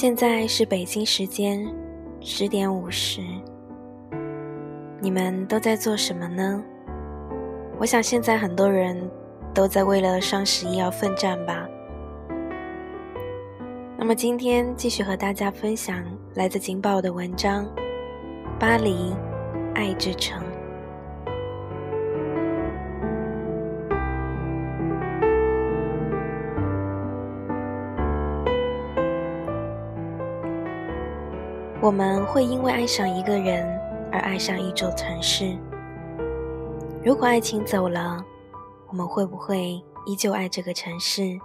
现在是北京时间十点五十，你们都在做什么呢？我想现在很多人都在为了双十一而奋战吧。那么今天继续和大家分享来自《警报》的文章《巴黎爱之城》。我们会因为爱上一个人而爱上一座城市。如果爱情走了，我们会不会依旧爱这个城市？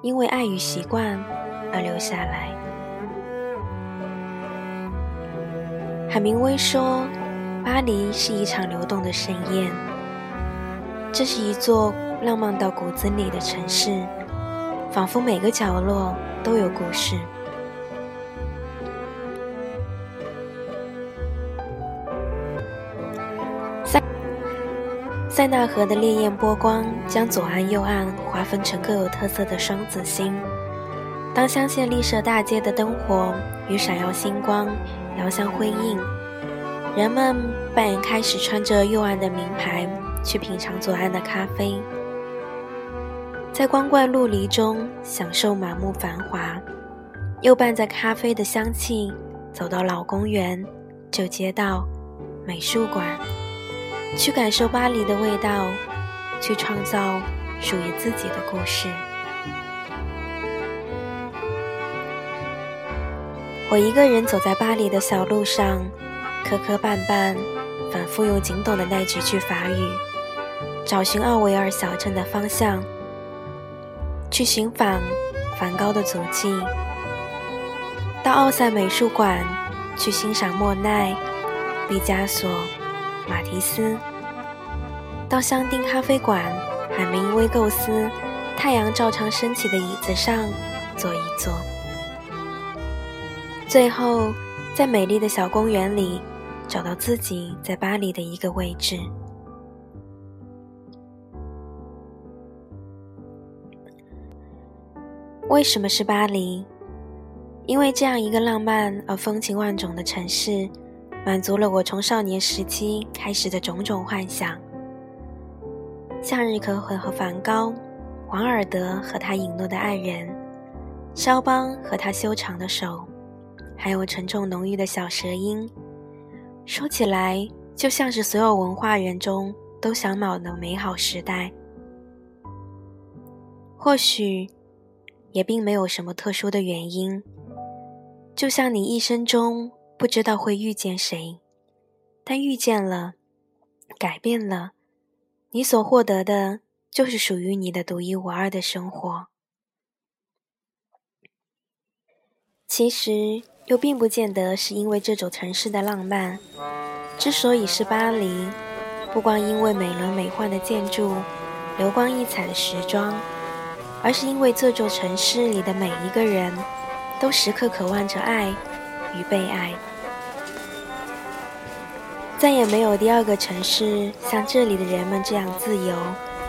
因为爱与习惯而留下来。海明威说：“巴黎是一场流动的盛宴，这是一座浪漫到骨子里的城市，仿佛每个角落都有故事。”塞纳河的烈焰波光将左岸、右岸划分成各有特色的双子星。当香榭丽舍大街的灯火与闪耀星光遥相辉映，人们便开始穿着右岸的名牌去品尝左岸的咖啡，在光怪陆离中享受满目繁华，又伴着咖啡的香气走到老公园、旧街道、美术馆。去感受巴黎的味道，去创造属于自己的故事。我一个人走在巴黎的小路上，磕磕绊绊，反复用仅懂的那几句法语，找寻奥维尔小镇的方向，去寻访梵高的足迹，到奥赛美术馆去欣赏莫奈、毕加索。马蒂斯到香槟咖啡馆，海明威构思太阳照常升起的椅子上坐一坐，最后在美丽的小公园里找到自己在巴黎的一个位置。为什么是巴黎？因为这样一个浪漫而风情万种的城市。满足了我从少年时期开始的种种幻想：向日葵和梵高，王尔德和他引路的爱人，肖邦和他修长的手，还有沉重浓郁的小舌音。说起来，就像是所有文化人中都想往的美好时代。或许，也并没有什么特殊的原因，就像你一生中。不知道会遇见谁，但遇见了，改变了，你所获得的就是属于你的独一无二的生活。其实又并不见得是因为这座城市的浪漫，之所以是巴黎，不光因为美轮美奂的建筑、流光溢彩的时装，而是因为这座城市里的每一个人，都时刻渴望着爱。与被爱，再也没有第二个城市像这里的人们这样自由、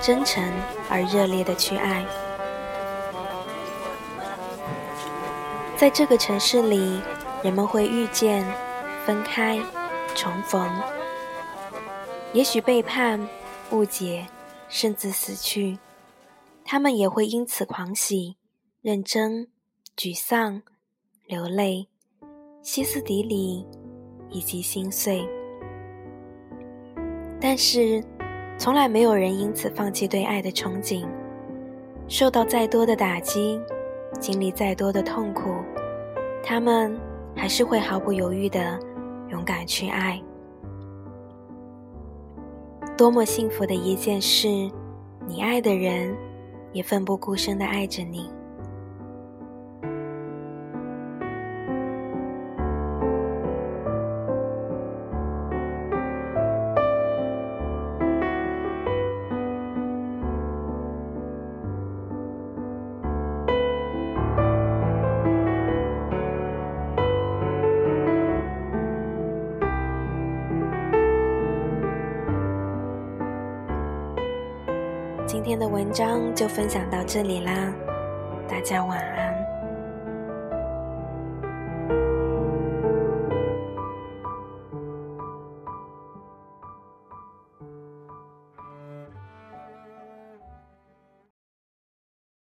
真诚而热烈的去爱。在这个城市里，人们会遇见、分开、重逢，也许背叛、误解，甚至死去。他们也会因此狂喜、认真、沮丧、流泪。歇斯底里，以及心碎，但是从来没有人因此放弃对爱的憧憬。受到再多的打击，经历再多的痛苦，他们还是会毫不犹豫的勇敢去爱。多么幸福的一件事！你爱的人也奋不顾身的爱着你。今天的文章就分享到这里啦，大家晚安。